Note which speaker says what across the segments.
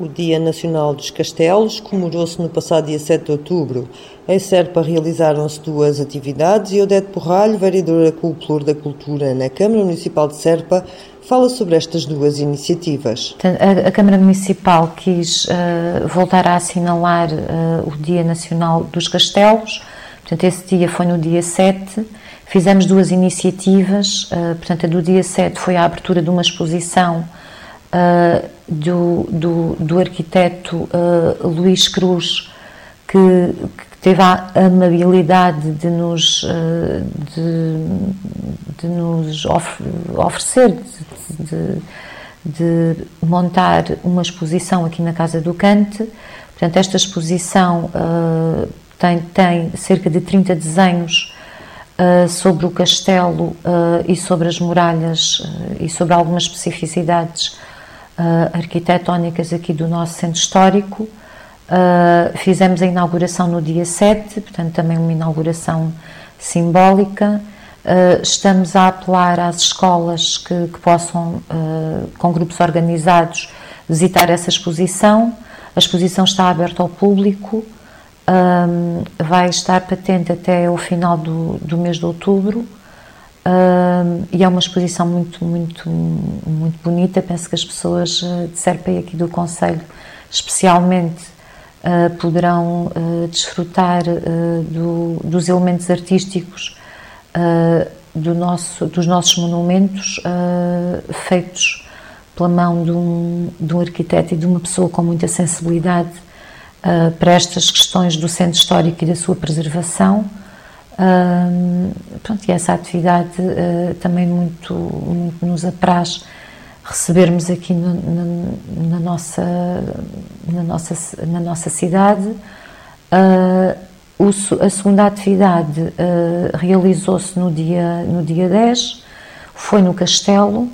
Speaker 1: O Dia Nacional dos Castelos comemorou-se no passado dia 7 de outubro. Em Serpa realizaram-se duas atividades e Odete Porralho, vereadora com o Plur da Cultura na Câmara Municipal de Serpa, fala sobre estas duas iniciativas.
Speaker 2: A, Câmara Municipal quis uh, voltar a assinalar uh, o Dia Nacional dos Castelos. Portanto, esse dia foi no dia 7. Fizemos duas iniciativas. Uh, portanto, a do dia 7 foi a abertura de uma exposição do, do, do, arquiteto uh, Luís Cruz, que, que, teve a amabilidade de nos, uh, de, de, nos oferecer, de, de, montar uma exposição aqui na Casa do Cante. Portanto, esta exposição tem, tem cerca de 30 desenhos Uh, sobre o castelo uh, e sobre as muralhas uh, e sobre algumas especificidades uh, arquitetónicas aqui do nosso centro histórico. Uh, fizemos a inauguração no dia 7, portanto, também uma inauguração simbólica. Uh, estamos a apelar às escolas que, que possam, com grupos organizados, visitar essa exposição. A exposição está aberta ao público, um, vai estar patente até o final do, do mês de outubro. Uh, e é uma exposição muito, muito, muito bonita. Penso que as pessoas uh, de Serpa e aqui do Conselho, especialmente, uh, poderão uh, desfrutar do, dos elementos artísticos do nosso, dos nossos monumentos feitos pela mão de um, de um arquiteto e de uma pessoa com muita sensibilidade para estas questões do centro histórico e da sua preservação. Uh, pronto, e essa atividade uh, também muito, muito nos apraz recebermos aqui no, na, na, nossa, na, nossa, na nossa cidade. Uh, o, a segunda atividade uh, realizou-se no dia, no dia 10, foi no Castelo.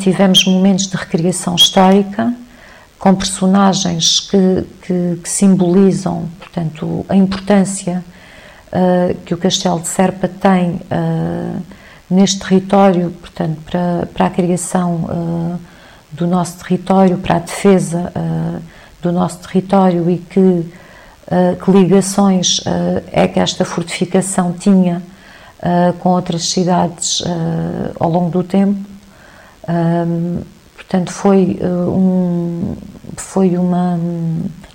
Speaker 2: tivemos momentos de recriação histórica com personagens que, que, que simbolizam, portanto, a importância uh, que o Castelo de Serpa tem uh, neste território, portanto, para, para a criação uh, do nosso território, para a defesa do nosso território e que, que ligações é que esta fortificação tinha com outras cidades ao longo do tempo. portanto, foi, um, foi uma,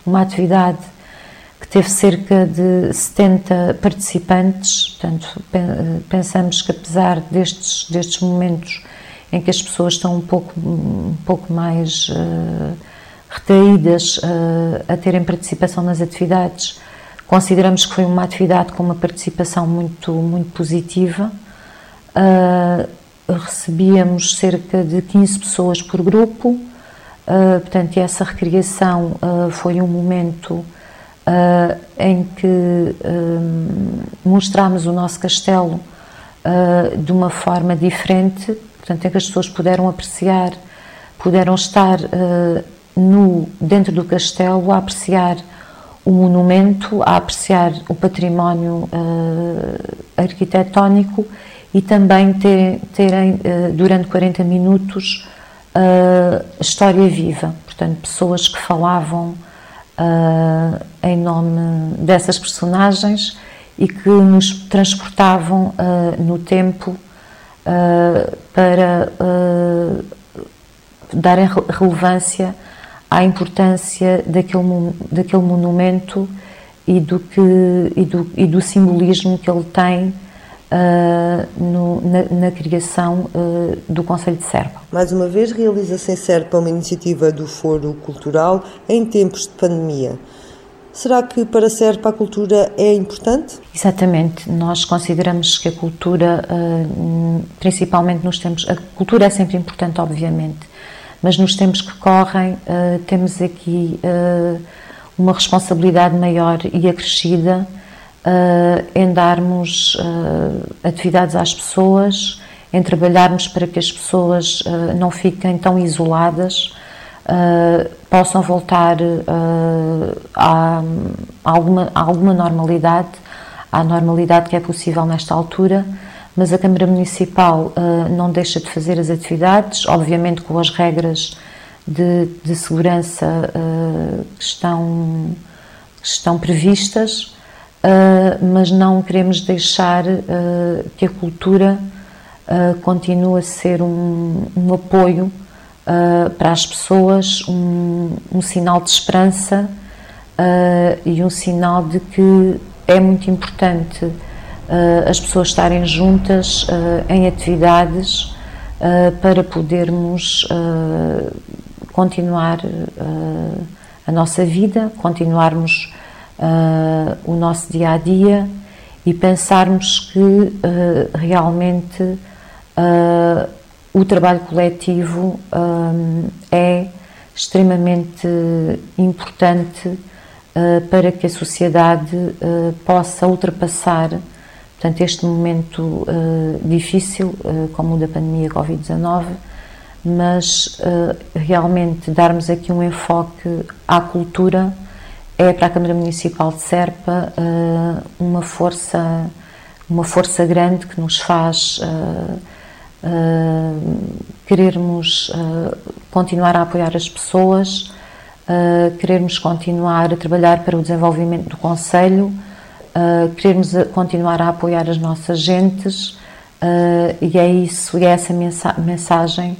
Speaker 2: uma atividade que teve cerca de 70 participantes. Portanto, pensamos que apesar destes, destes momentos em que as pessoas estão um pouco, um pouco mais uh, retraídas uh, a terem participação nas atividades, consideramos que foi uma atividade com uma participação muito, muito positiva. Uh, recebíamos cerca de 15 pessoas por grupo, portanto, essa recriação foi um momento uh, em que um, mostramos o nosso castelo uh, de uma forma diferente, portanto, em que as pessoas puderam apreciar, puderam estar no, dentro do castelo a apreciar o monumento, a apreciar o património arquitetónico e também ter, terem, durante 40 minutos, história viva, portanto, pessoas que falavam uh, em nome dessas personagens e que nos transportavam uh, no tempo uh, para darem relevância à importância daquele, daquele monumento e do, que, e, do, e do simbolismo que ele tem Uh, no, na, na, criação uh, do Conselho de Serpa.
Speaker 1: Mais uma vez, realiza-se em Serpa uma iniciativa do Foro Cultural em tempos de pandemia. Será que para Serpa a cultura é importante?
Speaker 2: Exatamente. Nós consideramos que a cultura, uh, principalmente nos tempos. A cultura é sempre importante, obviamente, mas nos tempos que correm, temos aqui uma responsabilidade maior e acrescida em darmos uh, atividades às pessoas, em trabalharmos para que as pessoas uh, não fiquem tão isoladas, uh, possam voltar uh, a, alguma, a alguma normalidade, à normalidade que é possível nesta altura, mas a Câmara Municipal não deixa de fazer as atividades, obviamente com as regras de, de segurança que, estão, que estão previstas, mas não queremos deixar que a cultura uh, continua a ser um, um apoio para as pessoas, um, um sinal de esperança e um sinal de que é muito importante as pessoas estarem juntas em atividades para podermos continuar a nossa vida, continuarmos o nosso dia a dia e pensarmos que realmente uh, o trabalho coletivo um, é extremamente importante uh, para que a sociedade uh, possa ultrapassar portanto, este momento difícil, como o da pandemia Covid-19, mas realmente darmos aqui um enfoque à cultura é para a Câmara Municipal de Serpa uma força uma força grande que nos faz querermos uh, continuar a apoiar as pessoas, querermos continuar a trabalhar para o desenvolvimento do Conselho, querermos continuar a apoiar as nossas gentes e é isso, e é essa mensa mensagem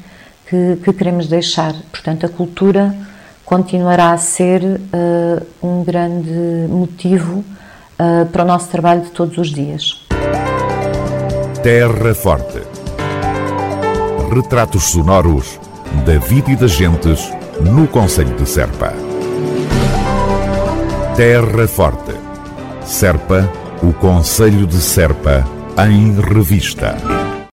Speaker 2: que, que, queremos deixar. Portanto, a cultura continuará a ser um grande motivo para o nosso trabalho de todos os dias.
Speaker 3: Terra Forte retratos sonoros da vida e das gentes no Conselho de Serpa. Terra Forte. Serpa, o Conselho de Serpa, em revista.